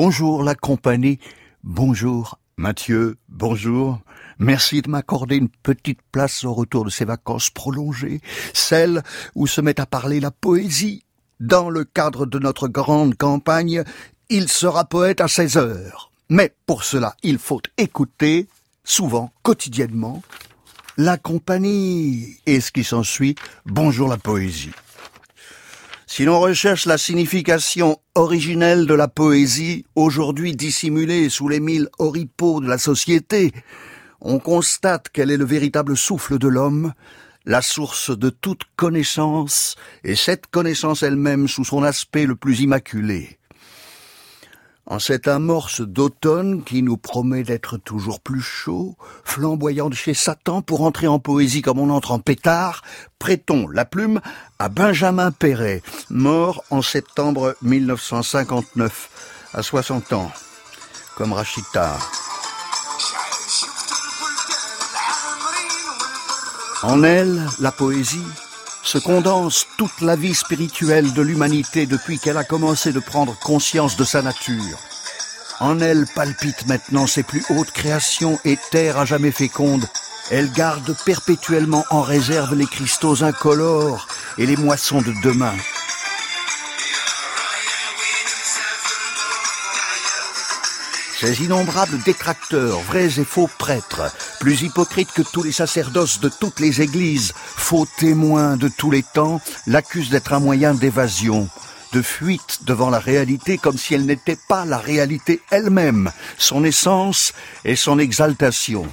Bonjour la compagnie, bonjour Mathieu, bonjour. Merci de m'accorder une petite place au retour de ces vacances prolongées, celle où se met à parler la poésie. Dans le cadre de notre grande campagne, il sera poète à 16 heures. Mais pour cela, il faut écouter, souvent, quotidiennement, la compagnie et ce qui s'ensuit, bonjour la poésie. Si l'on recherche la signification originelle de la poésie, aujourd'hui dissimulée sous les mille oripeaux de la société, on constate qu'elle est le véritable souffle de l'homme, la source de toute connaissance, et cette connaissance elle-même sous son aspect le plus immaculé. En cette amorce d'automne qui nous promet d'être toujours plus chaud, flamboyant chez Satan pour entrer en poésie comme on entre en pétard, prêtons la plume à Benjamin Perret, mort en septembre 1959, à 60 ans, comme Rachita. En elle, la poésie, se condense toute la vie spirituelle de l'humanité depuis qu'elle a commencé de prendre conscience de sa nature. En elle palpitent maintenant ses plus hautes créations et terre à jamais féconde. Elle garde perpétuellement en réserve les cristaux incolores et les moissons de demain. Ces innombrables détracteurs, vrais et faux prêtres, plus hypocrites que tous les sacerdoces de toutes les églises, faux témoins de tous les temps, l'accusent d'être un moyen d'évasion, de fuite devant la réalité comme si elle n'était pas la réalité elle-même, son essence et son exaltation.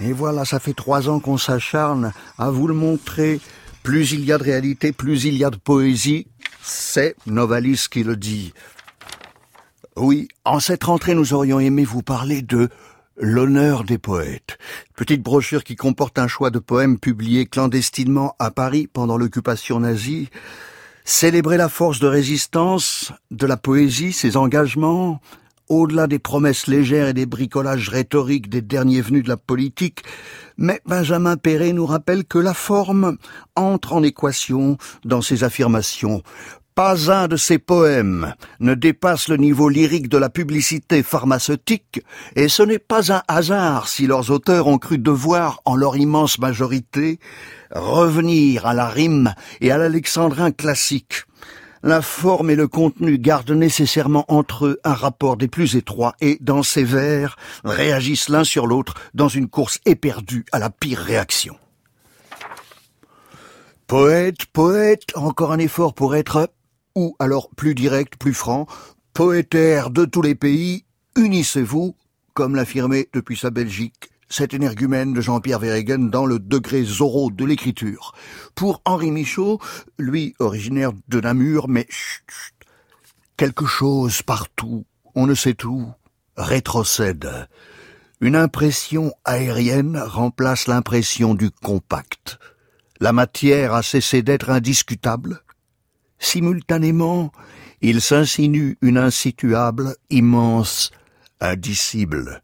Et voilà, ça fait trois ans qu'on s'acharne à vous le montrer. Plus il y a de réalité, plus il y a de poésie. C'est Novalis qui le dit. Oui, en cette rentrée, nous aurions aimé vous parler de L'honneur des poètes. Petite brochure qui comporte un choix de poèmes publiés clandestinement à Paris pendant l'occupation nazie. Célébrer la force de résistance de la poésie, ses engagements, au-delà des promesses légères et des bricolages rhétoriques des derniers venus de la politique, mais Benjamin Perret nous rappelle que la forme entre en équation dans ses affirmations. Pas un de ses poèmes ne dépasse le niveau lyrique de la publicité pharmaceutique, et ce n'est pas un hasard si leurs auteurs ont cru devoir, en leur immense majorité, revenir à la rime et à l'alexandrin classique. La forme et le contenu gardent nécessairement entre eux un rapport des plus étroits et, dans ces vers, réagissent l'un sur l'autre dans une course éperdue à la pire réaction. Poète, poète, encore un effort pour être ou alors plus direct, plus franc, poétaire de tous les pays, unissez-vous, comme l'affirmait depuis sa Belgique cet énergumène de Jean-Pierre Verregen dans le degré Zorro de l'écriture. Pour Henri Michaud, lui originaire de Namur, mais chut, chut, quelque chose partout, on ne sait tout, rétrocède. Une impression aérienne remplace l'impression du compact. La matière a cessé d'être indiscutable, Simultanément, il s'insinue une insituable, immense, indicible,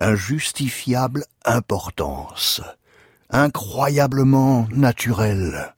injustifiable importance, incroyablement naturelle.